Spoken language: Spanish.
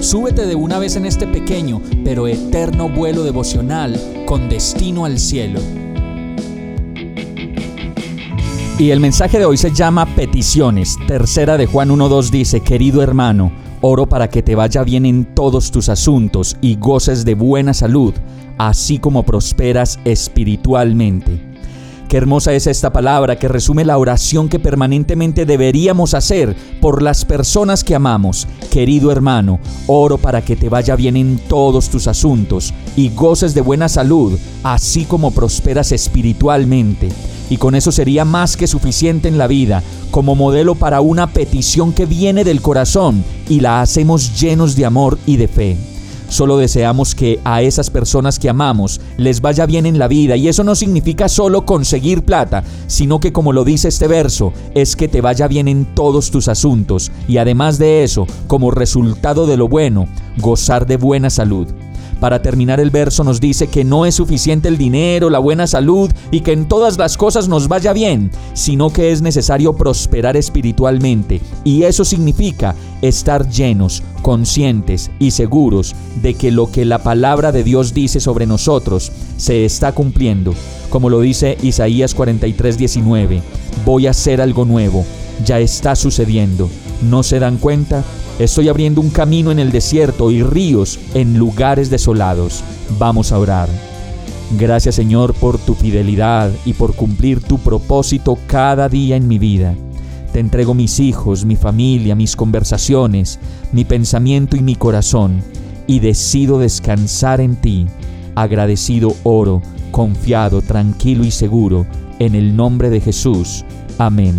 súbete de una vez en este pequeño pero eterno vuelo devocional con destino al cielo. Y el mensaje de hoy se llama Peticiones. Tercera de Juan 1.2 dice, querido hermano, oro para que te vaya bien en todos tus asuntos y goces de buena salud así como prosperas espiritualmente. Qué hermosa es esta palabra que resume la oración que permanentemente deberíamos hacer por las personas que amamos. Querido hermano, oro para que te vaya bien en todos tus asuntos y goces de buena salud, así como prosperas espiritualmente. Y con eso sería más que suficiente en la vida, como modelo para una petición que viene del corazón y la hacemos llenos de amor y de fe. Solo deseamos que a esas personas que amamos les vaya bien en la vida y eso no significa solo conseguir plata, sino que como lo dice este verso, es que te vaya bien en todos tus asuntos y además de eso, como resultado de lo bueno, gozar de buena salud. Para terminar el verso nos dice que no es suficiente el dinero, la buena salud y que en todas las cosas nos vaya bien, sino que es necesario prosperar espiritualmente. Y eso significa estar llenos, conscientes y seguros de que lo que la palabra de Dios dice sobre nosotros se está cumpliendo. Como lo dice Isaías 43:19, voy a hacer algo nuevo, ya está sucediendo. ¿No se dan cuenta? Estoy abriendo un camino en el desierto y ríos en lugares desolados. Vamos a orar. Gracias Señor por tu fidelidad y por cumplir tu propósito cada día en mi vida. Te entrego mis hijos, mi familia, mis conversaciones, mi pensamiento y mi corazón, y decido descansar en ti. Agradecido oro, confiado, tranquilo y seguro, en el nombre de Jesús. Amén.